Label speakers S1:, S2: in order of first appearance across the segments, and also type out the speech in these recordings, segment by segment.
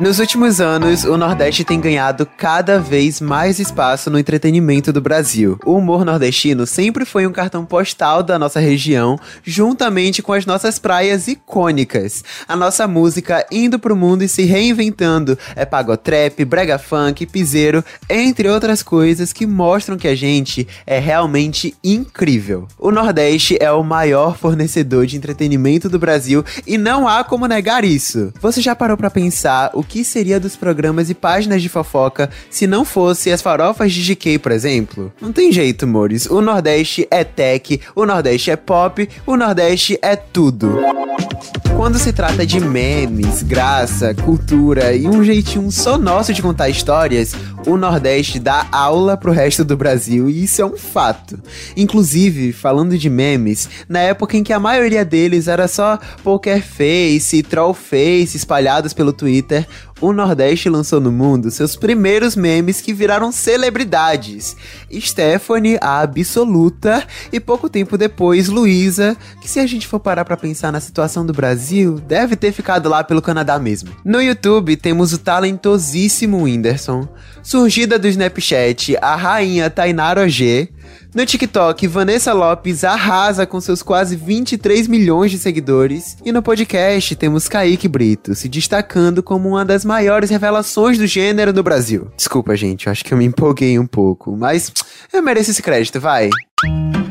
S1: Nos últimos anos, o Nordeste tem ganhado cada vez mais espaço no entretenimento do Brasil. O humor nordestino sempre foi um cartão postal da nossa região, juntamente com as nossas praias icônicas. A nossa música indo pro mundo e se reinventando é pagotrap, brega funk, piseiro, entre outras coisas que mostram que a gente é realmente incrível. O Nordeste é o maior fornecedor de entretenimento do Brasil e não há como negar isso. Você já parou para pensar o que seria dos programas e páginas de fofoca se não fosse as farofas de GK, por exemplo? Não tem jeito, mores. O Nordeste é tech, o Nordeste é pop, o Nordeste é tudo. Quando se trata de memes, graça, cultura e um jeitinho só nosso de contar histórias, o Nordeste dá aula pro resto do Brasil e isso é um fato. Inclusive, falando de memes, na época em que a maioria deles era só poker face troll face espalhados pelo Twitter, o Nordeste lançou no mundo seus primeiros memes que viraram celebridades. Stephanie, a absoluta, e pouco tempo depois, Luísa, que se a gente for parar pra pensar na situação do Brasil, deve ter ficado lá pelo Canadá mesmo. No YouTube temos o talentosíssimo Whindersson, surgida do Snapchat, a rainha Tainara G, no TikTok, Vanessa Lopes arrasa com seus quase 23 milhões de seguidores. E no podcast temos Kaique Brito, se destacando como uma das maiores revelações do gênero no Brasil. Desculpa, gente, eu acho que eu me empolguei um pouco, mas eu mereço esse crédito, vai.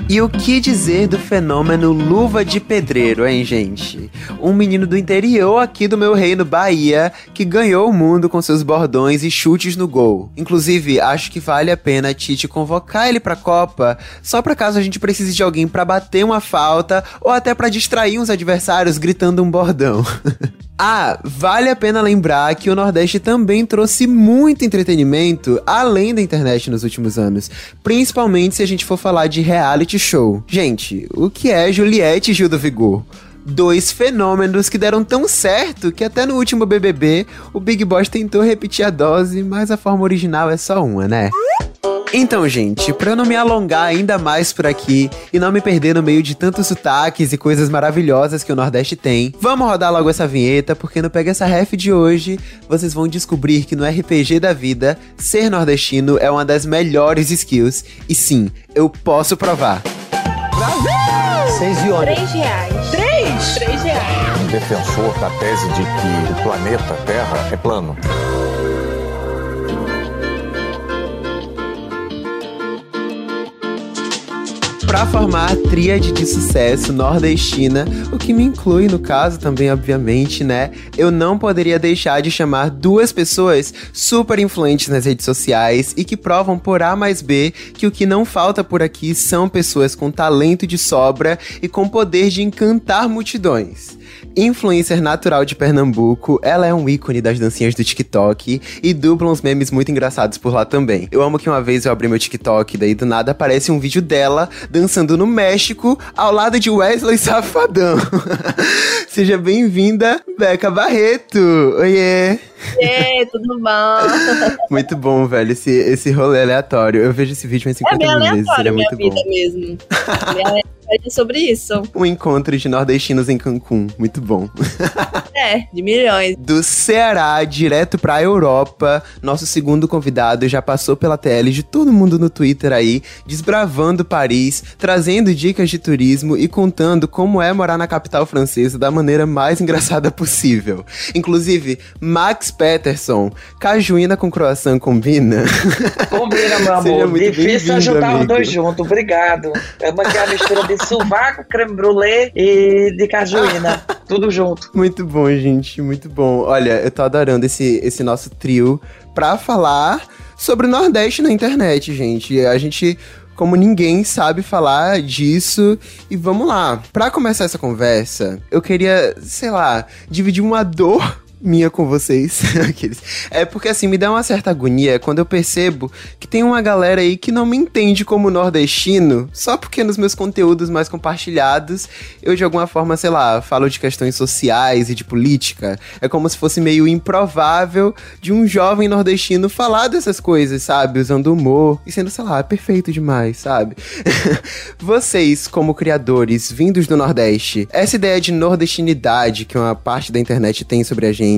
S1: E o que dizer do fenômeno Luva de Pedreiro, hein, gente? Um menino do interior aqui do meu reino, Bahia, que ganhou o mundo com seus bordões e chutes no gol. Inclusive, acho que vale a pena a Tite convocar ele pra Copa, só pra caso a gente precise de alguém para bater uma falta ou até para distrair uns adversários gritando um bordão. Ah, vale a pena lembrar que o Nordeste também trouxe muito entretenimento além da internet nos últimos anos, principalmente se a gente for falar de reality show. Gente, o que é Juliette e Gil do Vigor? Dois fenômenos que deram tão certo que até no último BBB o Big Boss tentou repetir a dose, mas a forma original é só uma, né? Então, gente, pra eu não me alongar ainda mais por aqui e não me perder no meio de tantos sotaques e coisas maravilhosas que o Nordeste tem, vamos rodar logo essa vinheta, porque no Pega Essa Ref de hoje, vocês vão descobrir que no RPG da vida, ser nordestino é uma das melhores skills. E sim, eu posso provar.
S2: Brasil!
S3: Seis iones.
S4: Três reais.
S2: Três?
S4: Três reais.
S5: Um defensor da tese de que o planeta Terra é plano.
S1: Para formar a tríade de sucesso nordestina, o que me inclui no caso também, obviamente, né? Eu não poderia deixar de chamar duas pessoas super influentes nas redes sociais e que provam por A mais B que o que não falta por aqui são pessoas com talento de sobra e com poder de encantar multidões. Influencer natural de Pernambuco, ela é um ícone das dancinhas do TikTok e dubla uns memes muito engraçados por lá também. Eu amo que uma vez eu abri meu TikTok, daí do nada aparece um vídeo dela dançando no México ao lado de Wesley Safadão. Seja bem-vinda, Beca Barreto. Oiê!
S4: Ei, tudo bom?
S1: Muito bom, velho, esse, esse rolê aleatório. Eu vejo esse vídeo
S4: É
S1: 50
S4: bem
S1: mil vezes, ele
S4: aleatório
S1: é
S4: minha
S1: muito
S4: vida
S1: bom.
S4: mesmo. É sobre isso.
S1: Um encontro de nordestinos em Cancún, muito bom.
S4: É, de milhões.
S1: Do Ceará, direto pra Europa, nosso segundo convidado já passou pela TL de todo mundo no Twitter aí, desbravando Paris, trazendo dicas de turismo e contando como é morar na capital francesa da maneira mais engraçada possível. Inclusive, Max Peterson, cajuína com croissant combina?
S2: Combina, meu amor. Difícil juntar os dois juntos. Obrigado. É uma que é a mistura de sovaco, creme brulee e de cajuína. Tudo junto.
S1: Muito bom, gente, muito bom. Olha, eu tô adorando esse, esse nosso trio pra falar sobre o Nordeste na internet, gente. A gente, como ninguém, sabe falar disso. E vamos lá. Pra começar essa conversa, eu queria, sei lá, dividir uma dor minha com vocês. É porque assim, me dá uma certa agonia quando eu percebo que tem uma galera aí que não me entende como nordestino, só porque nos meus conteúdos mais compartilhados eu de alguma forma, sei lá, falo de questões sociais e de política. É como se fosse meio improvável de um jovem nordestino falar dessas coisas, sabe? Usando humor e sendo, sei lá, perfeito demais, sabe? Vocês, como criadores vindos do Nordeste, essa ideia de nordestinidade que uma parte da internet tem sobre a gente,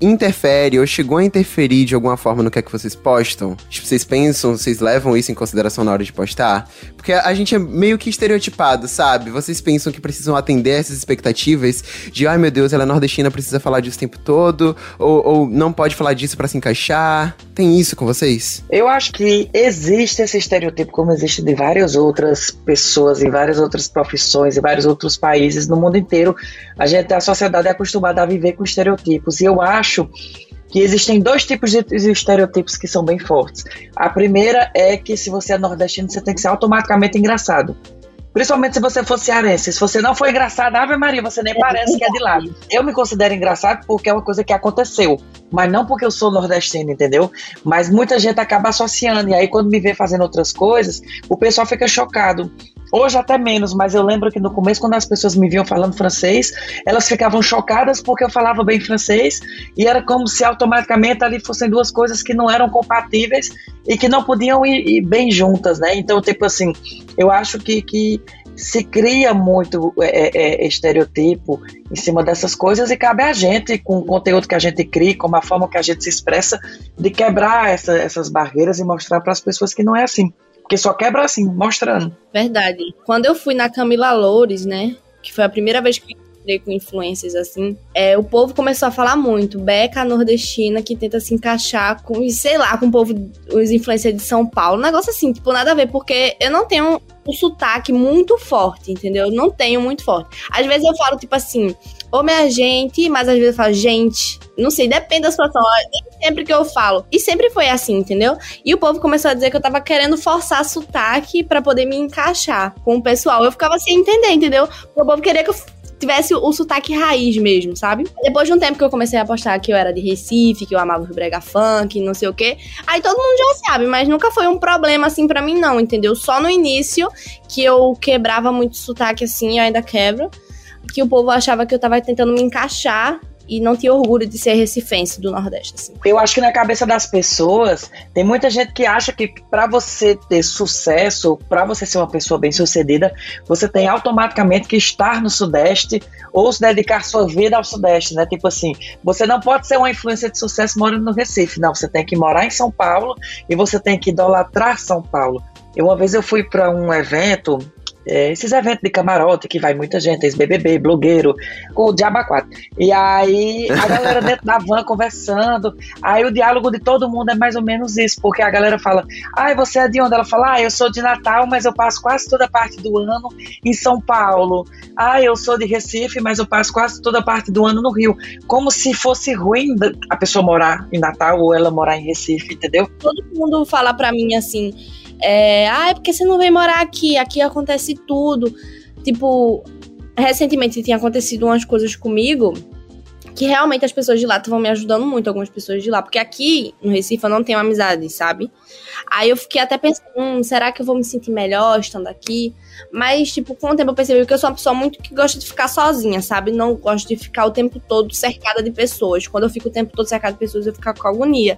S1: interfere ou chegou a interferir de alguma forma no que é que vocês postam? Tipo, vocês pensam, vocês levam isso em consideração na hora de postar? Porque a gente é meio que estereotipado, sabe? Vocês pensam que precisam atender essas expectativas de, ai meu Deus, ela é nordestina, precisa falar disso o tempo todo, ou, ou não pode falar disso para se encaixar. Tem isso com vocês?
S2: Eu acho que existe esse estereotipo, como existe de várias outras pessoas, em várias outras profissões, em vários outros países no mundo inteiro. A gente, a sociedade é acostumada a viver com estereotipos. E eu acho que existem dois tipos de estereotipos que são bem fortes. A primeira é que se você é nordestino, você tem que ser automaticamente engraçado. Principalmente se você for cearense. Se você não for engraçado, Ave Maria, você nem parece que é de lá. Eu me considero engraçado porque é uma coisa que aconteceu. Mas não porque eu sou nordestino, entendeu? Mas muita gente acaba associando. E aí, quando me vê fazendo outras coisas, o pessoal fica chocado. Hoje até menos, mas eu lembro que no começo, quando as pessoas me viam falando francês, elas ficavam chocadas porque eu falava bem francês e era como se automaticamente ali fossem duas coisas que não eram compatíveis e que não podiam ir, ir bem juntas, né? Então, tipo assim, eu acho que, que se cria muito é, é, é estereotipo em cima dessas coisas e cabe a gente, com o conteúdo que a gente cria, com a forma que a gente se expressa, de quebrar essa, essas barreiras e mostrar para as pessoas que não é assim. Porque só quebra assim, mostrando.
S4: Verdade. Quando eu fui na Camila Loures, né? Que foi a primeira vez que com influências assim, é, o povo começou a falar muito. Beca nordestina que tenta se encaixar com, sei lá, com o povo, os influencers de São Paulo. Um negócio assim, tipo, nada a ver, porque eu não tenho um sotaque muito forte, entendeu? Eu não tenho muito forte. Às vezes eu falo, tipo assim, ou minha gente, mas às vezes eu falo, gente. Não sei, depende da situação. Sempre que eu falo. E sempre foi assim, entendeu? E o povo começou a dizer que eu tava querendo forçar sotaque para poder me encaixar com o pessoal. Eu ficava sem entender, entendeu? O povo queria que eu tivesse o, o sotaque raiz mesmo, sabe? Depois de um tempo que eu comecei a postar que eu era de Recife, que eu amava o brega funk, não sei o quê, aí todo mundo já sabe, mas nunca foi um problema assim para mim não, entendeu? Só no início que eu quebrava muito sotaque assim, eu ainda quebro que o povo achava que eu tava tentando me encaixar e não tinha orgulho de ser recifense do Nordeste. Assim.
S2: Eu acho que na cabeça das pessoas tem muita gente que acha que para você ter sucesso, para você ser uma pessoa bem sucedida, você tem automaticamente que estar no Sudeste ou se dedicar sua vida ao Sudeste, né? Tipo assim, você não pode ser uma influência de sucesso morando no Recife, não. Você tem que morar em São Paulo e você tem que idolatrar São Paulo. Uma vez eu fui para um evento é, esses eventos de camarote que vai muita gente, ex-BBB, blogueiro, com o Diaba 4. E aí a galera dentro da van conversando, aí o diálogo de todo mundo é mais ou menos isso, porque a galera fala, ai, ah, você é de onde? Ela fala, ah, eu sou de Natal, mas eu passo quase toda a parte do ano em São Paulo. Ah, eu sou de Recife, mas eu passo quase toda a parte do ano no Rio. Como se fosse ruim a pessoa morar em Natal ou ela morar em Recife, entendeu?
S4: Todo mundo fala pra mim assim, é, ah, é porque você não vem morar aqui, aqui acontece tudo. Tipo, recentemente tinha acontecido umas coisas comigo que realmente as pessoas de lá estavam me ajudando muito, algumas pessoas de lá, porque aqui no Recife eu não tenho amizade, sabe? Aí eu fiquei até pensando, hum, será que eu vou me sentir melhor estando aqui? Mas, tipo, com o tempo eu percebi que eu sou uma pessoa muito que gosta de ficar sozinha, sabe? Não gosto de ficar o tempo todo cercada de pessoas. Quando eu fico o tempo todo cercada de pessoas, eu fico com agonia.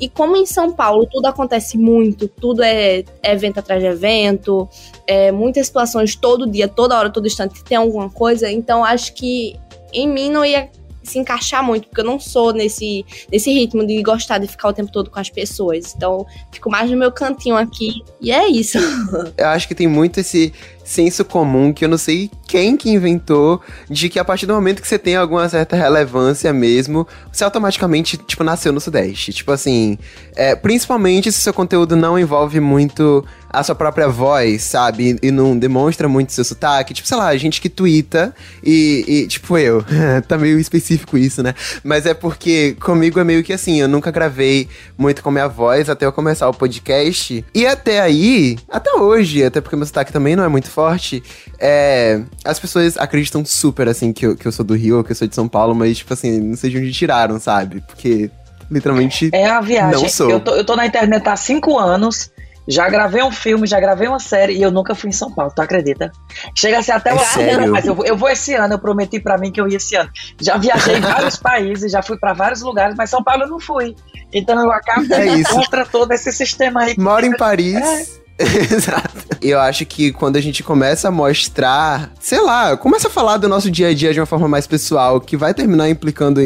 S4: E como em São Paulo tudo acontece muito, tudo é evento atrás de evento, é, muitas situações todo dia, toda hora, todo instante tem alguma coisa, então acho que em mim não ia se encaixar muito, porque eu não sou nesse, nesse ritmo de gostar de ficar o tempo todo com as pessoas. Então, fico mais no meu cantinho aqui e é isso.
S1: Eu acho que tem muito esse senso comum que eu não sei quem que inventou de que a partir do momento que você tem alguma certa relevância mesmo, você automaticamente, tipo, nasceu no Sudeste. Tipo assim, é, principalmente se seu conteúdo não envolve muito a sua própria voz, sabe? E, e não demonstra muito seu sotaque. Tipo, sei lá, gente que twitta e, e tipo, eu. tá meio específico isso, né? Mas é porque comigo é meio que assim, eu nunca gravei muito com minha voz até eu começar o podcast. E até aí, até hoje, até porque meu sotaque também não é muito forte, é, as pessoas acreditam super, assim, que eu, que eu sou do Rio, que eu sou de São Paulo, mas, tipo assim, não sei de onde tiraram, sabe? Porque literalmente.
S2: É a viagem.
S1: Não sou.
S2: Eu tô, eu tô na internet há cinco anos. Já gravei um filme, já gravei uma série e eu nunca fui em São Paulo, tu acredita? Chega a ser até
S1: é
S2: o
S1: sério?
S2: mas eu, eu vou esse ano, eu prometi para mim que eu ia esse ano. Já viajei em vários países, já fui para vários lugares, mas São Paulo eu não fui. Então eu acabo
S1: é
S2: contra todo esse sistema aí.
S1: Moro em Paris.
S2: É
S1: Exato. Eu acho que quando a gente começa a mostrar, sei lá, começa a falar do nosso dia a dia de uma forma mais pessoal, que vai terminar implicando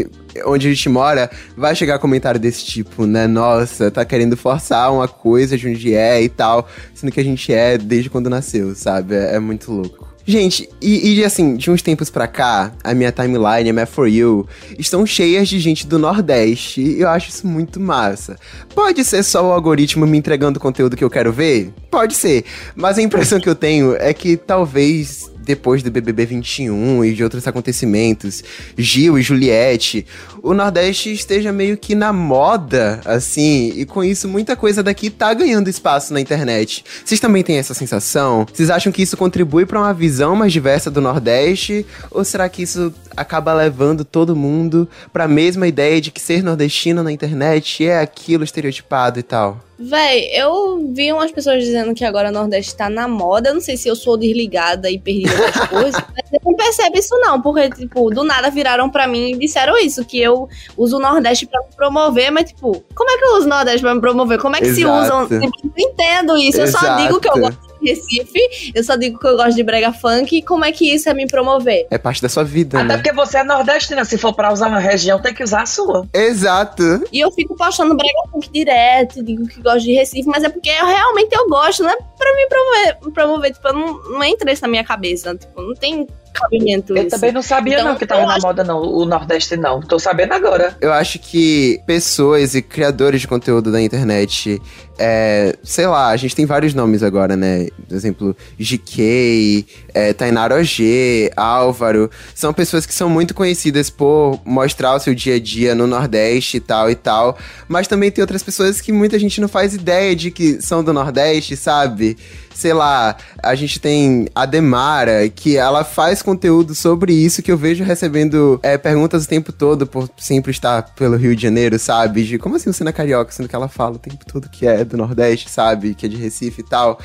S1: onde a gente mora, vai chegar comentário desse tipo, né? Nossa, tá querendo forçar uma coisa de onde é e tal, sendo que a gente é desde quando nasceu, sabe? É, é muito louco. Gente, e, e, assim, de uns tempos pra cá, a minha timeline, a minha For You, estão cheias de gente do Nordeste. E eu acho isso muito massa. Pode ser só o algoritmo me entregando o conteúdo que eu quero ver? Pode ser. Mas a impressão que eu tenho é que talvez depois do BBB 21 e de outros acontecimentos, Gil e Juliette, o Nordeste esteja meio que na moda, assim, e com isso muita coisa daqui tá ganhando espaço na internet. Vocês também têm essa sensação? Vocês acham que isso contribui para uma visão mais diversa do Nordeste? Ou será que isso acaba levando todo mundo para a mesma ideia de que ser nordestino na internet é aquilo estereotipado e tal?
S4: Véi, eu vi umas pessoas dizendo que agora o Nordeste tá na moda. Eu não sei se eu sou desligada e perdi outras coisas. Mas eu não percebo isso, não. Porque, tipo, do nada viraram pra mim e disseram isso: que eu uso o Nordeste pra me promover. Mas, tipo, como é que eu uso o Nordeste pra me promover? Como é que Exato. se usam? Eu não entendo isso. Exato. Eu só digo que eu gosto Recife, eu só digo que eu gosto de brega funk. Como é que isso é me promover?
S1: É parte da sua vida,
S2: Até
S1: né?
S2: porque você é nordestina. Se for pra usar uma região, tem que usar a sua.
S1: Exato.
S4: E eu fico postando brega funk direto, digo que gosto de Recife, mas é porque eu realmente eu gosto, não é pra me promover. promover tipo, não, não entra isso na minha cabeça. Tipo, não tem cabimento
S2: Eu
S4: isso.
S2: também não sabia então, não que tava na acho... moda não, o Nordeste não. Tô sabendo agora.
S1: Eu acho que pessoas e criadores de conteúdo da internet, é, sei lá, a gente tem vários nomes agora, né? Por exemplo, GK, é, Tainara OG, Álvaro, são pessoas que são muito conhecidas por mostrar o seu dia a dia no Nordeste e tal e tal, mas também tem outras pessoas que muita gente não faz ideia de que são do Nordeste, sabe? sei lá, a gente tem a Demara, que ela faz conteúdo sobre isso, que eu vejo recebendo é, perguntas o tempo todo, por sempre estar pelo Rio de Janeiro, sabe? De como assim você não é carioca, sendo que ela fala o tempo todo que é do Nordeste, sabe? Que é de Recife e tal.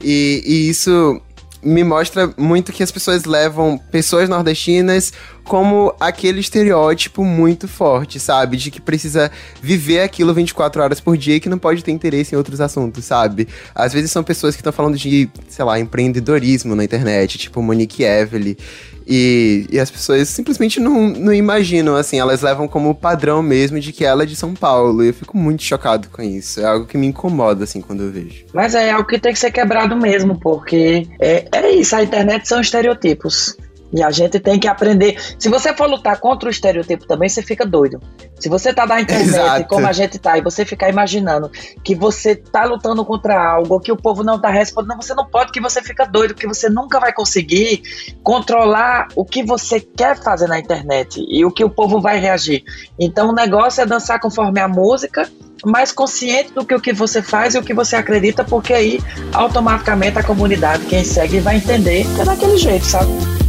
S1: E, e isso me mostra muito que as pessoas levam pessoas nordestinas como aquele estereótipo muito forte, sabe? De que precisa viver aquilo 24 horas por dia e que não pode ter interesse em outros assuntos, sabe? Às vezes são pessoas que estão falando de, sei lá, empreendedorismo na internet, tipo Monique Evely. E, e as pessoas simplesmente não, não imaginam, assim, elas levam como padrão mesmo de que ela é de São Paulo. E eu fico muito chocado com isso. É algo que me incomoda, assim, quando eu vejo.
S2: Mas é algo que tem que ser quebrado mesmo, porque é, é isso, a internet são estereotipos. E a gente tem que aprender. Se você for lutar contra o estereotipo também, você fica doido. Se você tá na internet, Exato. como a gente tá, e você ficar imaginando que você tá lutando contra algo, que o povo não tá respondendo, você não pode, que você fica doido, que você nunca vai conseguir controlar o que você quer fazer na internet e o que o povo vai reagir. Então o negócio é dançar conforme a música, mais consciente do que o que você faz e o que você acredita, porque aí automaticamente a comunidade, quem segue, vai entender que é daquele jeito, sabe?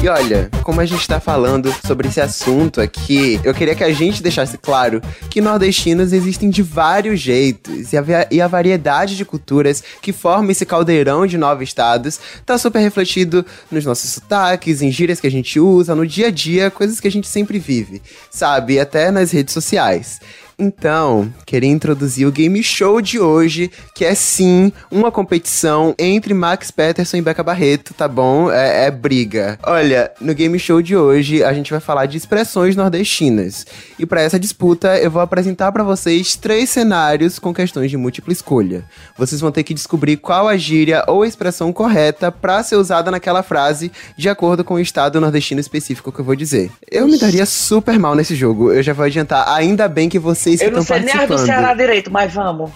S1: E olha, como a gente tá falando sobre esse assunto aqui, eu queria que a gente deixasse claro que nordestinos existem de vários jeitos e a, e a variedade de culturas que forma esse caldeirão de nove estados tá super refletido nos nossos sotaques, em gírias que a gente usa, no dia a dia, coisas que a gente sempre vive, sabe? Até nas redes sociais. Então, queria introduzir o game show de hoje, que é sim uma competição entre Max Peterson e Beca Barreto, tá bom? É, é, briga. Olha, no game show de hoje a gente vai falar de expressões nordestinas. E para essa disputa eu vou apresentar para vocês três cenários com questões de múltipla escolha. Vocês vão ter que descobrir qual a gíria ou a expressão correta para ser usada naquela frase de acordo com o estado nordestino específico que eu vou dizer. Eu me daria super mal nesse jogo, eu já vou adiantar. Ainda bem que você vocês
S2: eu
S1: que estão participando.
S2: Eu não sei nem a do Ceará direito, mas vamos.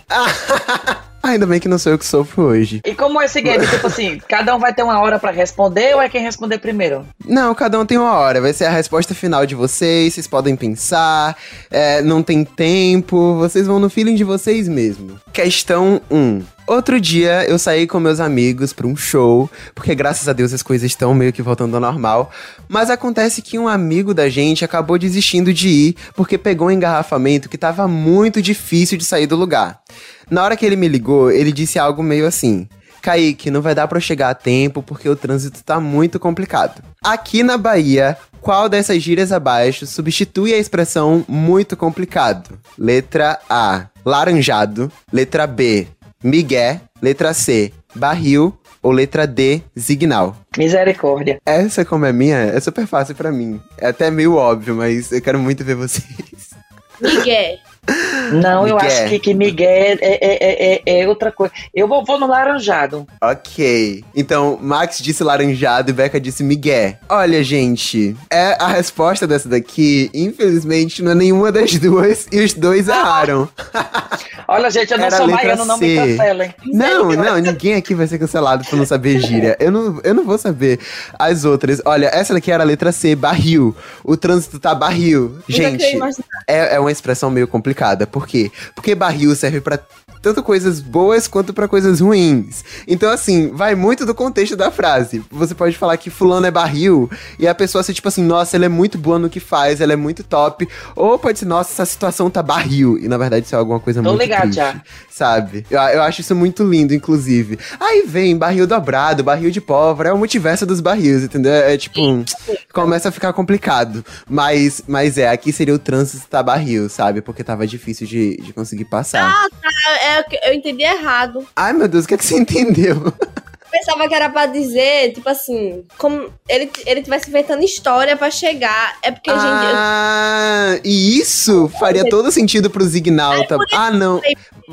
S1: Ainda bem que não sou eu que sofro hoje.
S2: E como é esse game? tipo assim, cada um vai ter uma hora para responder ou é quem responder primeiro?
S1: Não, cada um tem uma hora. Vai ser a resposta final de vocês. Vocês podem pensar. É, não tem tempo. Vocês vão no feeling de vocês mesmo. Questão 1. Outro dia eu saí com meus amigos para um show, porque graças a Deus as coisas estão meio que voltando ao normal. Mas acontece que um amigo da gente acabou desistindo de ir porque pegou um engarrafamento que estava muito difícil de sair do lugar. Na hora que ele me ligou, ele disse algo meio assim: Kaique, não vai dar para chegar a tempo porque o trânsito tá muito complicado. Aqui na Bahia, Qual dessas gírias abaixo substitui a expressão muito complicado? Letra A, laranjado. Letra B, migué. Letra C, barril. Ou letra D, zignal.
S2: Misericórdia.
S1: Essa, como é minha, é super fácil pra mim. É até meio óbvio, mas eu quero muito ver vocês.
S4: Miguel.
S2: Não, eu
S1: Miguel.
S2: acho que, que Miguel é, é, é, é outra coisa. Eu vou, vou no laranjado.
S1: Ok. Então, Max disse laranjado e Becca disse migué. Olha, gente, é a resposta dessa daqui, infelizmente, não é nenhuma das duas e os dois erraram.
S2: Olha, gente, eu não
S1: Era a
S2: sou
S1: letra
S2: baiano, não me
S1: C.
S2: cancelem.
S1: Não, não, ninguém aqui vai ser cancelado por não saber gíria. Eu não, eu não vou saber as outras. Olha, essa daqui era a letra C, barril. O trânsito tá barril. Gente,
S4: imaginar.
S1: é, é uma expressão meio complicada. Por quê? Porque barril serve pra tanto coisas boas quanto pra coisas ruins. Então, assim, vai muito do contexto da frase. Você pode falar que fulano é barril e a pessoa ser tipo assim, nossa, ela é muito boa no que faz, ela é muito top. Ou pode ser, nossa, essa situação tá barril. E na verdade isso é alguma coisa
S2: Tô
S1: muito
S2: ligado
S1: triste,
S2: já.
S1: sabe? Eu, eu acho isso muito lindo, inclusive. Aí vem barril dobrado, barril de pólvora, é o multiverso dos barris, entendeu? É tipo, começa a ficar complicado. Mas, mas é, aqui seria o trânsito tá barril, sabe? Porque tava difícil de, de conseguir passar.
S4: É, é que eu entendi errado.
S1: Ai, meu Deus, o que, é que você entendeu?
S4: Eu pensava que era pra dizer, tipo assim, como ele, ele tivesse inventando história pra chegar. É porque, gente, eu-
S1: Ah, e isso faria todo sentido pro Zignalta. Ah, não.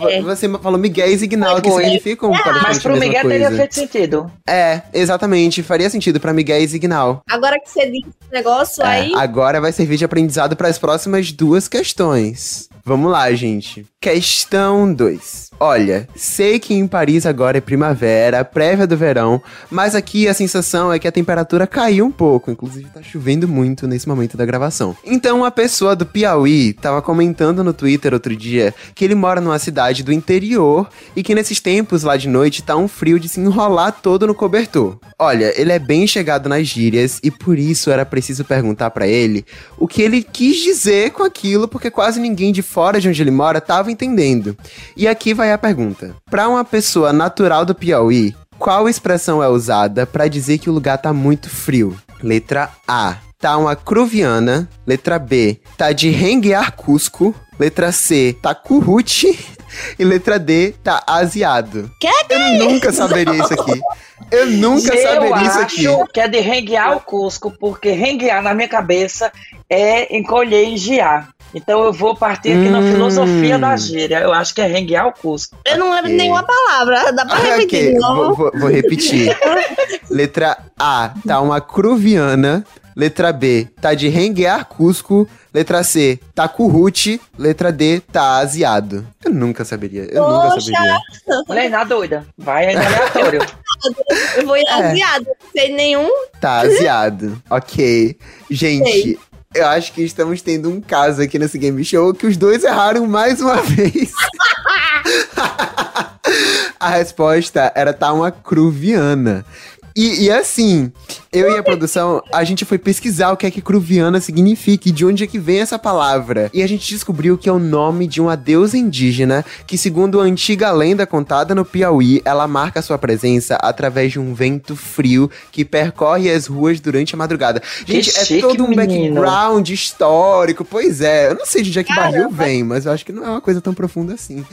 S4: É.
S1: Você falou Miguel e Zignal, que significam
S2: Mas
S1: praticamente a
S2: pro Miguel
S1: coisa.
S2: teria feito sentido.
S1: É, exatamente. Faria sentido pra Miguel e Zignal.
S4: agora que você disse esse negócio
S1: É,
S4: aí.
S1: agora vai servir de aprendizado para as próximas duas questões. Vamos lá, gente. Questão 2. Olha, sei que em Paris agora é primavera, prévia do verão, mas aqui a sensação é que a temperatura caiu um pouco, inclusive tá chovendo muito nesse momento da gravação. Então uma pessoa do Piauí tava comentando no Twitter outro dia que ele mora numa cidade do interior e que nesses tempos lá de noite tá um frio de se enrolar todo no cobertor. Olha, ele é bem chegado nas gírias e por isso era preciso perguntar pra ele o que ele quis dizer com aquilo, porque quase ninguém de fora de onde ele mora tava entendendo. E aqui vai a pergunta: Pra uma pessoa natural do Piauí, qual expressão é usada pra dizer que o lugar tá muito frio? Letra A. Tá uma cruviana. Letra B. Tá de renguear Cusco. Letra C. Tá currute. E letra D. Tá aziado. Eu nunca saberia isso aqui. Eu nunca
S2: eu
S1: saberia isso aqui.
S2: acho que é de renguear o Cusco, porque renguear na minha cabeça é encolher e engiar. Então eu vou partir aqui na
S1: Hum.
S2: filosofia da gíria. Eu acho que é renguear o Cusco.
S4: Eu não lembro
S1: Ok.
S4: nenhuma palavra. Dá pra
S1: Ah,
S4: repetir
S1: ok,
S4: de novo?
S1: vou, vou- vou repetir. Letra A, tá uma cruviana. Letra B, tá de renguear Cusco. Letra C, tá currute. Letra D, tá aziado. Eu nunca saberia, eu nunca
S4: Poxa.
S1: saberia.
S2: Mulher, na doida. Vai aí no aleatório.
S4: Eu vou ir
S1: É.
S4: aziado. Não sei nenhum.
S1: Tá aziado, ok. Gente,
S4: Sei.
S1: eu acho que estamos tendo um caso aqui nesse game show que os dois erraram mais uma vez. A resposta era tá uma cruviana. E, e assim, eu e a produção, a gente foi pesquisar o que é que cruviana significa e de onde é que vem essa palavra. E a gente descobriu que é o nome de uma deusa indígena que, segundo a antiga lenda contada no Piauí, ela marca sua presença através de um vento frio que percorre as ruas durante a madrudada.
S2: Que
S1: Gente, é
S2: chique,
S1: todo um
S2: menino.
S1: background histórico. Pois é, eu não sei de onde é que barril vem, mas eu acho que não é uma coisa tão profunda assim.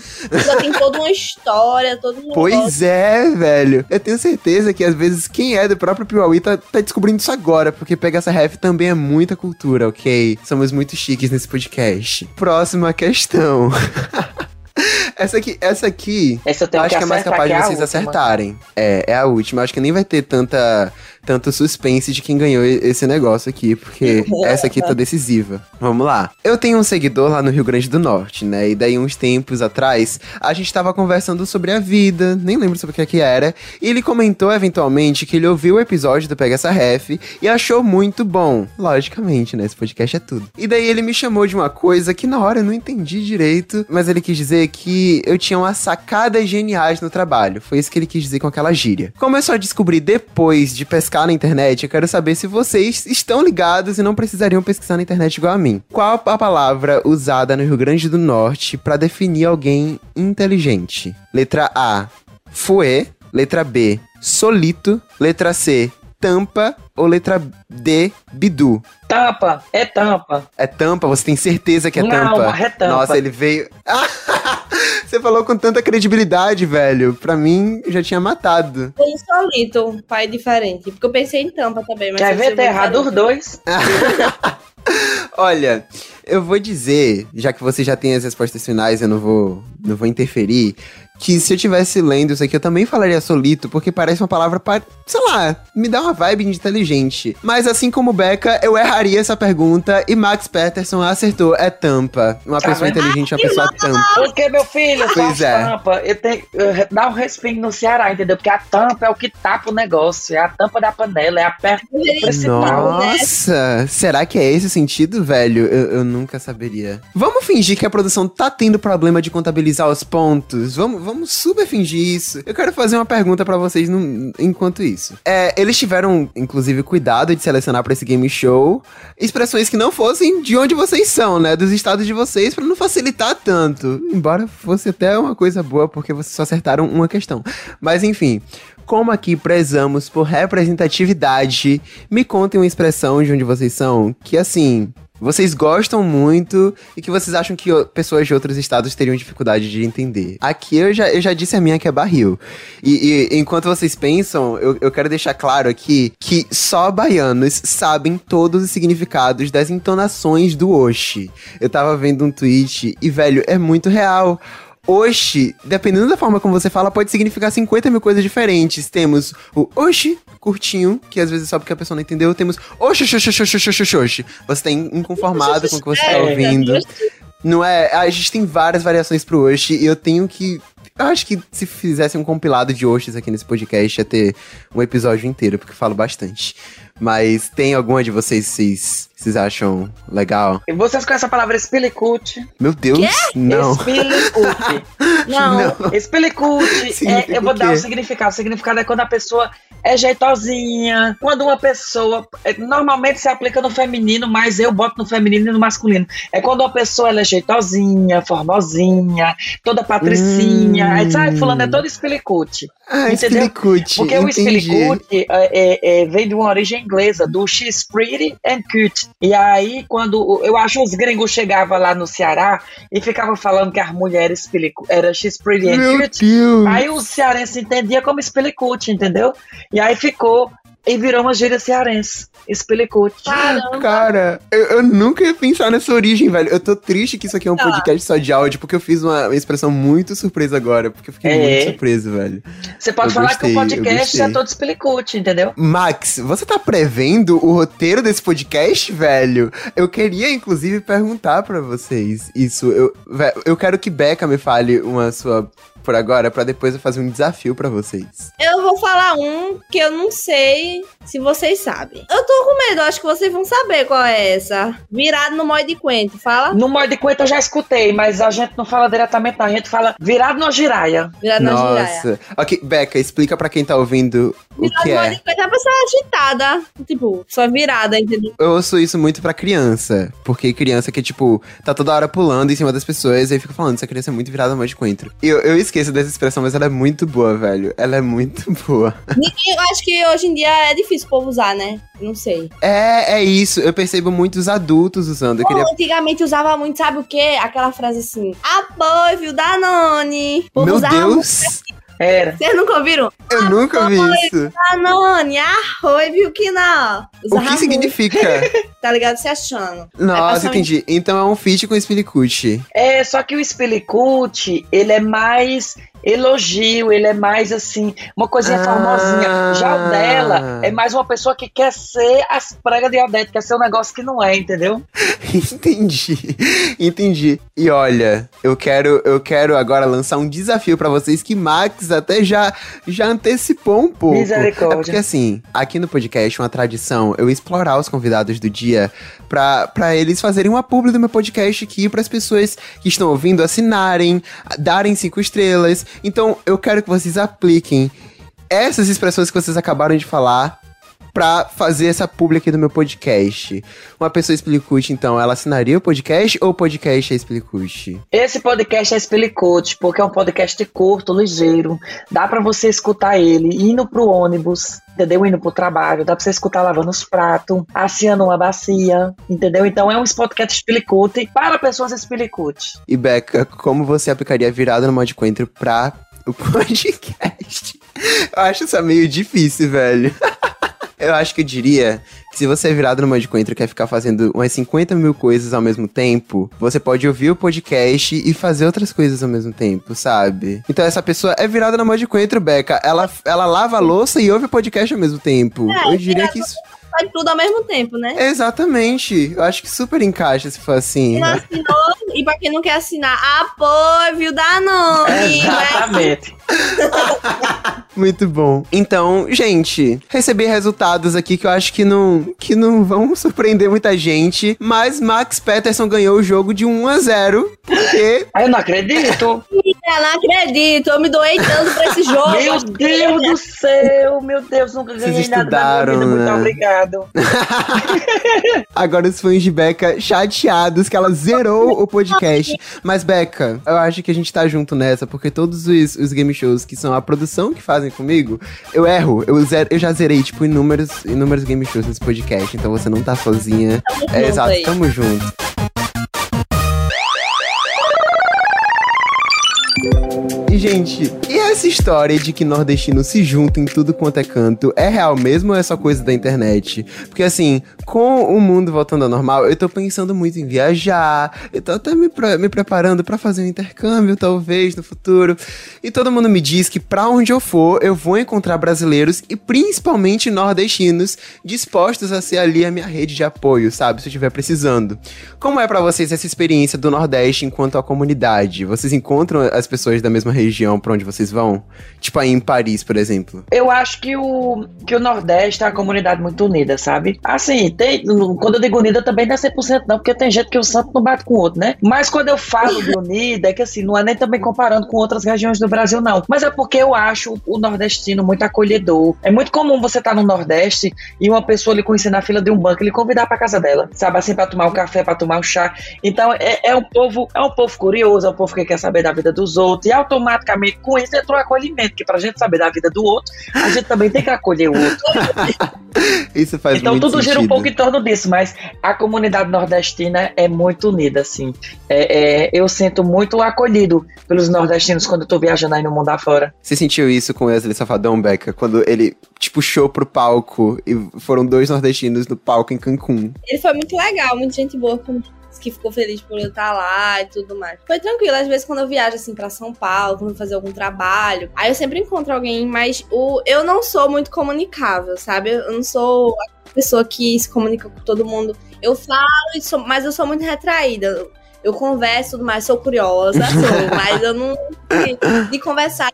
S4: Já tem toda uma história, todo um
S1: Pois é, velho. Eu tenho certeza que às vezes quem é do próprio Piauí tá, tá descobrindo isso agora, porque pegar essa ref também é muita cultura, ok? Somos muito chiques nesse podcast. Próxima questão. essa aqui, essa aqui,
S2: Essa eu
S1: acho que é mais capaz de
S2: que é
S1: vocês acertarem. É, é a última. Acho que nem vai ter tanta, tanto suspense de quem ganhou esse negócio aqui, porque essa aqui tá decisiva. Vamos lá. Eu tenho um seguidor lá no Rio Grande do Norte, né? E daí, uns tempos atrás, a gente tava conversando sobre a vida, nem lembro sobre o que é que era. E ele comentou, eventualmente, que ele ouviu o episódio do Pega Essa Ref e achou muito bom. Logicamente, né? Esse podcast é tudo. E daí ele me chamou de uma coisa que na hora eu não entendi direito, mas ele quis dizer que eu tinha umas sacadas geniais no trabalho. Foi isso que ele quis dizer com aquela gíria. Como eu só descobri depois de pescar na internet, eu quero saber se vocês estão ligados e não precisariam pesquisar na internet igual a mim. Qual a palavra usada no Rio Grande do Norte pra definir alguém inteligente? Letra A, fuê. Letra B, solito. Letra C, tampa ou letra D, bidu?
S2: Tampa, é tampa.
S1: É tampa? Você tem certeza que é
S2: Não,
S1: tampa?
S2: é tampa.
S1: Nossa, ele veio. Você falou com tanta credibilidade, velho. Pra mim, já tinha matado.
S4: Foi insolito, pai diferente. Porque eu pensei em tampa também, mas.
S2: Quer
S4: eu
S2: ver?
S4: sei
S2: Tá errado os dois.
S1: Olha, eu vou dizer, já que você já tem as respostas finais, eu não vou, não vou interferir, que se eu tivesse lendo isso aqui, eu também falaria solito, porque parece uma palavra, pa- sei lá, me dá uma vibe de inteligente. Mas assim como Becca, eu erraria essa pergunta e Max Peterson acertou, é tampa. Uma
S2: Tá
S1: pessoa
S2: vendo?
S1: inteligente é uma pessoa tampa.
S2: Porque, meu filho,
S1: Pois é.
S2: tampa. Eu tenho, eu- dá um respingo no Ceará, entendeu? Porque a tampa é o que tapa o negócio. É a tampa da panela, é a perna principal.
S4: né?
S1: Nossa, será que é esse o sentido, velho? Eu, eu nunca saberia. Vamos fingir que a produção tá tendo problema de contabilizar os pontos. Vamos, vamos super fingir isso. Eu quero fazer uma pergunta pra vocês no- enquanto isso. É, eles tiveram, inclusive, cuidado de selecionar pra esse game show expressões que não fossem de onde vocês são, né? Dos estados de vocês, pra não facilitar tanto. Embora fosse até uma coisa boa, porque vocês só acertaram uma questão. Mas enfim. Como aqui prezamos por representatividade, me contem uma expressão de onde vocês são que, assim, vocês gostam muito e que vocês acham que pessoas de outros estados teriam dificuldade de entender. Aqui eu já, eu já disse a minha que é barril. E, e enquanto vocês pensam, eu, eu quero deixar claro aqui que só baianos sabem todos os significados das entonações do Oxi. Eu tava vendo um tweet e, velho, é muito real. Oxi, dependendo da forma como você fala, pode significar 50 mil coisas diferentes. Temos o oxi, curtinho, que às vezes só porque a pessoa não entendeu. Temos oxi, oxi, oxi, oxi, oxi, oxi, oxi. Você tá in- inconformado com o que você tá
S2: É,
S1: ouvindo. Não é? A gente tem várias variações pro Oxi e eu tenho que. Eu acho que se fizesse um compilado de Oxis aqui nesse podcast ia ter um episódio inteiro, porque eu falo bastante. Mas tem alguma de vocês vocês, vocês acham legal?
S2: E vocês conhecem a palavra espilicute?
S1: Meu Deus, não.
S2: Espilicute.
S4: Não.
S2: Espilicute,
S1: Significa
S2: é, eu vou
S1: o
S2: dar
S1: quê?
S2: o significado. O significado é quando a pessoa é jeitosinha. Quando uma pessoa. é, normalmente se aplica no feminino, mas eu boto no feminino e no masculino. É quando uma pessoa ela é jeitosinha, formosinha, toda patricinha.
S1: Hum.
S2: Aí sai, fulano é todo espilicute.
S1: Ah,
S2: Entendeu?
S1: Espilicute.
S2: Porque o
S1: entendi.
S2: espilicute é, é, é, vem de uma origem inglesa, do she's pretty and cute. E aí, quando eu acho os gringos chegavam lá no Ceará e ficavam falando que as mulheres era
S1: Deus.
S2: aí o cearense entendia como espilicute, entendeu? E aí ficou e virou uma gíria cearense.
S4: Caramba.
S1: Cara, eu, eu nunca ia pensar nessa origem, velho. Eu tô triste que isso aqui é um
S4: Tá.
S1: podcast só de áudio, porque eu fiz uma expressão muito surpresa agora, porque eu fiquei
S2: É.
S1: muito surpreso, velho.
S2: Você pode
S1: Eu
S2: falar
S1: gostei,
S2: que o podcast é todo espilicute, entendeu?
S1: Max, você tá prevendo o roteiro desse podcast, velho? Eu queria, inclusive, perguntar pra vocês isso. Eu, eu quero que Becca me fale uma sua por agora, pra depois eu fazer um desafio pra vocês.
S4: Eu vou falar um que eu não sei se vocês sabem. Eu tô com medo, acho que vocês vão saber qual é essa. Virado no molho de coentro, fala?
S2: No Morde de Coenta eu já escutei, mas a gente não fala diretamente, não. A gente fala virado na giraia.
S4: Virado na giraia.
S1: Nossa. Ok, Becca, explica pra quem tá ouvindo o
S4: Virado
S1: que
S4: no molho
S1: é.
S4: de coentro é a pessoa agitada. Tipo, só virada, entendeu?
S1: Eu ouço isso muito pra criança. Porque criança que, tipo, tá toda hora pulando em cima das pessoas e aí fica falando, essa criança é muito virada mais de coentro. E eu, eu esqueço dessa expressão, mas ela é muito boa, velho. Ela é muito boa.
S4: Ninguém, eu acho que hoje em dia é difícil o povo usar, né? Não sei.
S1: É, é isso. Eu percebo muitos adultos usando. Eu queria.
S4: Antigamente usava muito, sabe o quê? Aquela frase assim: apoio, viu, Danone.
S1: Meu Deus!
S2: Era.
S4: Vocês nunca ouviram?
S1: Eu nunca vi isso.
S4: Danone, arroz, viu que não.
S1: O
S4: Usava
S1: que significa?
S4: tá ligado? Se achando.
S1: Nossa, entendi. Então é um feat com Spilicute.
S2: É, só que o Spilicute, ele é mais elogio, ele é mais assim, uma coisinha
S1: Ah.
S2: formosinha. Já o dela é mais uma pessoa que quer ser as pregas de Odete, quer ser um negócio que não é, entendeu?
S1: entendi. Entendi. E olha, eu quero, eu quero agora lançar um desafio pra vocês que Max até já já antecipou um pouco.
S2: Misericórdia.
S1: É porque assim, aqui no podcast uma tradição eu explorar os convidados do dia pra, pra eles fazerem uma publi do meu podcast aqui para as pessoas que estão ouvindo assinarem, darem cinco estrelas. Então eu quero que vocês apliquem essas expressões que vocês acabaram de falar pra fazer essa publi aqui do meu podcast. Uma pessoa Explicute, então, ela assinaria o podcast ou o podcast é Explicute?
S2: Esse podcast é Explicute, porque é um podcast curto, ligeiro. Dá para você escutar ele indo pro ônibus, entendeu? Indo pro trabalho, dá pra você escutar lavando os pratos, assiando uma bacia, entendeu? Então é um podcast Explicute para pessoas Explicute.
S1: E Beca, como você aplicaria virada no Mod Coentro pra o podcast? Eu acho isso meio difícil, velho. Eu acho que eu diria que se você é virado no Mod Coentro e quer ficar fazendo umas 50 mil coisas ao mesmo tempo, você pode ouvir o podcast e fazer outras coisas ao mesmo tempo, sabe? Então essa pessoa é virada no Mod Coentro, Beca. Ela, ela lava a louça e ouve o podcast ao mesmo tempo.
S4: É,
S1: eu diria que isso
S4: faz tudo ao mesmo tempo, né?
S1: Exatamente. Eu acho que super encaixa se for assim.
S4: Quem não assinou, e pra quem não quer assinar, apoio, viu? Dá nome.
S2: Exatamente.
S1: Muito bom. Então, gente, recebi resultados aqui que eu acho que não, que não vão surpreender muita gente, mas Max Peterson ganhou o jogo de 1 a 0 porque...
S2: Eu não acredito.
S4: Eu não acredito, eu me doei tanto pra esse jogo.
S2: Meu Deus do céu, meu Deus, nunca ganhei
S1: Vocês
S2: nada na minha vida.
S1: estudaram,
S2: Muito
S1: né?
S2: obrigado.
S1: Agora os fãs de Beca chateados que ela zerou o podcast. Mas, Beca, eu acho que a gente tá junto nessa, porque todos os, os game shows que são a produção que fazem comigo, eu erro. Eu, zero, eu já zerei, tipo, inúmeros, inúmeros game shows nesse podcast, então você não tá sozinha.
S4: Tamo
S1: É,
S4: junto
S1: exato,
S4: aí.
S1: tamo junto. Gente, e essa história de que nordestino se junta em tudo quanto é canto é real mesmo ou é só coisa da internet? Porque, assim, com o mundo voltando ao normal, eu tô pensando muito em viajar, eu tô até me, pre- me preparando pra fazer um intercâmbio, talvez, no futuro. E todo mundo me diz que pra onde eu for, eu vou encontrar brasileiros e principalmente nordestinos dispostos a ser ali a minha rede de apoio, sabe? Se eu estiver precisando. Como é pra vocês essa experiência do Nordeste enquanto a comunidade? Vocês encontram as pessoas da mesma região pra onde vocês vão? Tipo aí em Paris, por exemplo.
S2: Eu acho que o, que o Nordeste é uma comunidade muito unida, sabe? Assim, tem, quando eu digo unida também não é 100% não, porque tem gente que o santo não bate com o outro, né? Mas quando eu falo de unida, é que assim, não é nem também comparando com outras regiões do Brasil, não. Mas é porque eu acho o nordestino muito acolhedor. É muito comum você estar no Nordeste e uma pessoa lhe conhecer na fila de um banco e lhe convidar pra casa dela, sabe? Assim, pra tomar um café, pra tomar um chá. Então, é, é um povo, é um povo curioso, é um povo que quer saber da vida dos outros, e automaticamente com isso entrou o acolhimento, que pra gente saber da vida do outro, a gente também tem que acolher o outro.
S1: Isso faz
S2: então
S1: muito
S2: tudo gira um
S1: sentido.
S2: pouco em torno disso, mas a comunidade nordestina é muito unida, assim. É, é, eu sinto muito acolhido pelos nordestinos quando eu tô viajando aí no mundo afora.
S1: Você sentiu isso com Wesley Safadão, Beca? Quando ele te puxou pro palco e foram dois nordestinos no palco em Cancún.
S4: Ele foi muito legal, muita gente boa com que ficou feliz por eu estar lá e tudo mais. Foi tranquilo, às vezes quando eu viajo assim pra São Paulo, quando eu fazer algum trabalho, aí eu sempre encontro alguém, mas o eu não sou muito comunicável, sabe? Eu não sou a pessoa que se comunica com todo mundo. Eu falo, mas eu sou muito retraída. Eu converso e tudo mais, sou curiosa, sou, mas eu não de conversar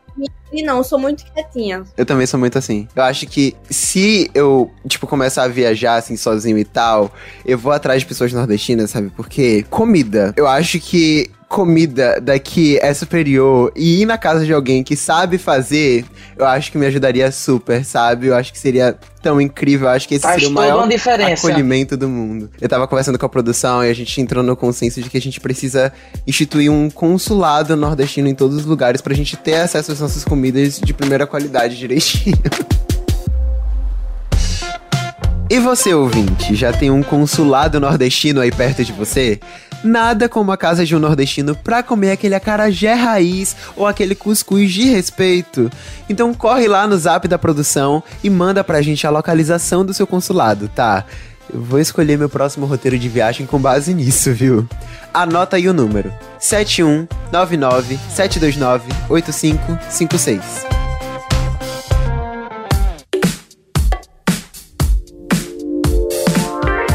S4: e não, sou muito quietinha.
S1: Eu também sou muito assim. Eu acho que se eu, tipo, começar a viajar assim sozinho e tal, eu vou atrás de pessoas nordestinas, sabe? Porque comida. Eu acho que comida daqui é superior e ir na casa de alguém que sabe fazer, eu acho que me ajudaria super, sabe? Eu acho que seria tão incrível. Eu acho que esse
S2: Faz
S1: seria o maior acolhimento do mundo. Eu tava conversando com a produção e a gente entrou no consenso de que a gente precisa instituir um consulado nordestino em todos os lugares pra gente ter acesso às nossas comidas de primeira qualidade direitinho. E você, ouvinte, já tem um consulado nordestino aí perto de você? Nada como a casa de um nordestino pra comer aquele acarajé raiz ou aquele cuscuz de respeito. Então corre lá no zap da produção e manda pra gente a localização do seu consulado, tá? Eu vou escolher meu próximo roteiro de viagem com base nisso, viu? Anota aí o número: 7199 729 8556.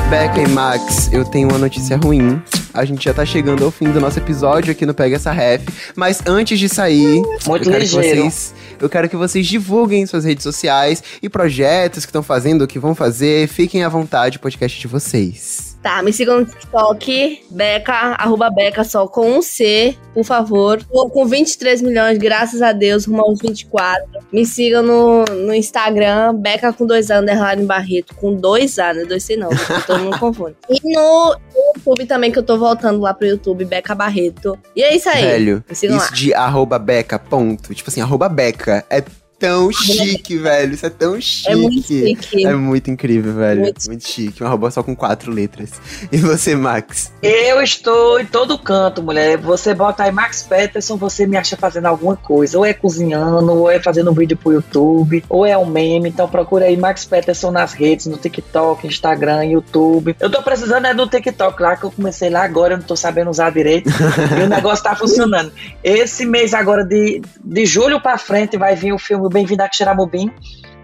S1: Becca e Max, eu tenho uma notícia ruim. A gente já tá chegando ao fim do nosso episódio aqui no Pega essa Ref. Mas antes de sair,
S2: Muito
S1: eu quero, que vocês, eu quero que vocês divulguem suas redes sociais e projetos que estão fazendo, o que vão fazer. Fiquem à vontade, podcast de vocês.
S4: Tá, me sigam no TikTok, Beca, arroba Beca só com um C, por favor. Tô com 23 milhões, graças a Deus, rumo aos 24. Me sigam no, no Instagram, Beca com dois A, underline Barreto, com dois A, né? Dois C não, todo mundo confunde. E no YouTube também, que eu tô voltando lá pro YouTube, Beca Barreto. E é isso aí.
S1: Velho,
S4: me sigam
S1: isso
S4: lá.
S1: de arroba beca, ponto. Tipo assim, arroba beca. É tão chique, velho. Isso é tão chique.
S4: É muito chique.
S1: É muito incrível, velho.
S4: Muito
S1: Muito, chique. Um arroba só com quatro letras. E você, Max?
S2: Eu estou em todo canto, mulher. Você bota aí Max Peterson, você me acha fazendo alguma coisa. Ou é cozinhando, ou é fazendo um vídeo pro YouTube, ou é um meme. Então procura aí Max Peterson nas redes, no TikTok, Instagram, YouTube. Eu tô precisando é do TikTok lá, que eu comecei lá agora, eu não tô sabendo usar direito. e o negócio tá funcionando. Esse mês agora, de, de julho pra frente, vai vir o filme Bem-vindo a Xeramobim.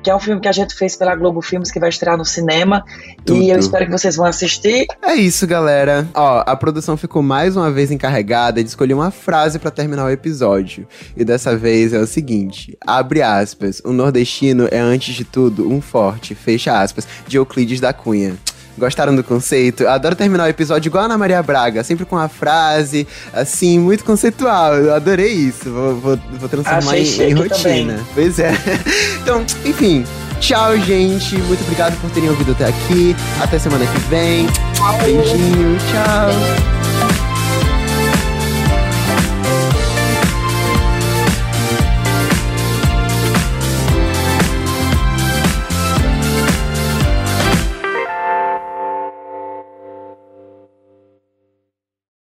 S2: Que é um filme que a gente fez pela Globo Filmes que vai estrear no cinema.
S1: Tudo.
S2: E eu espero que vocês vão assistir.
S1: É isso, galera. Ó, a produção ficou mais uma vez encarregada de escolher uma frase pra terminar o episódio. E dessa vez é o seguinte: abre aspas. O nordestino é, antes de tudo, um forte, fecha aspas, de Euclides da Cunha. Gostaram do conceito? Adoro terminar o episódio igual a Ana Maria Braga, sempre com uma frase, assim, muito conceitual. Eu adorei isso. Vou, vou, vou transformar em, em rotina.
S2: também.
S1: Pois é. Então, enfim. Tchau, gente. Muito obrigado por terem ouvido até aqui. Até semana que vem. Beijinho. Tchau.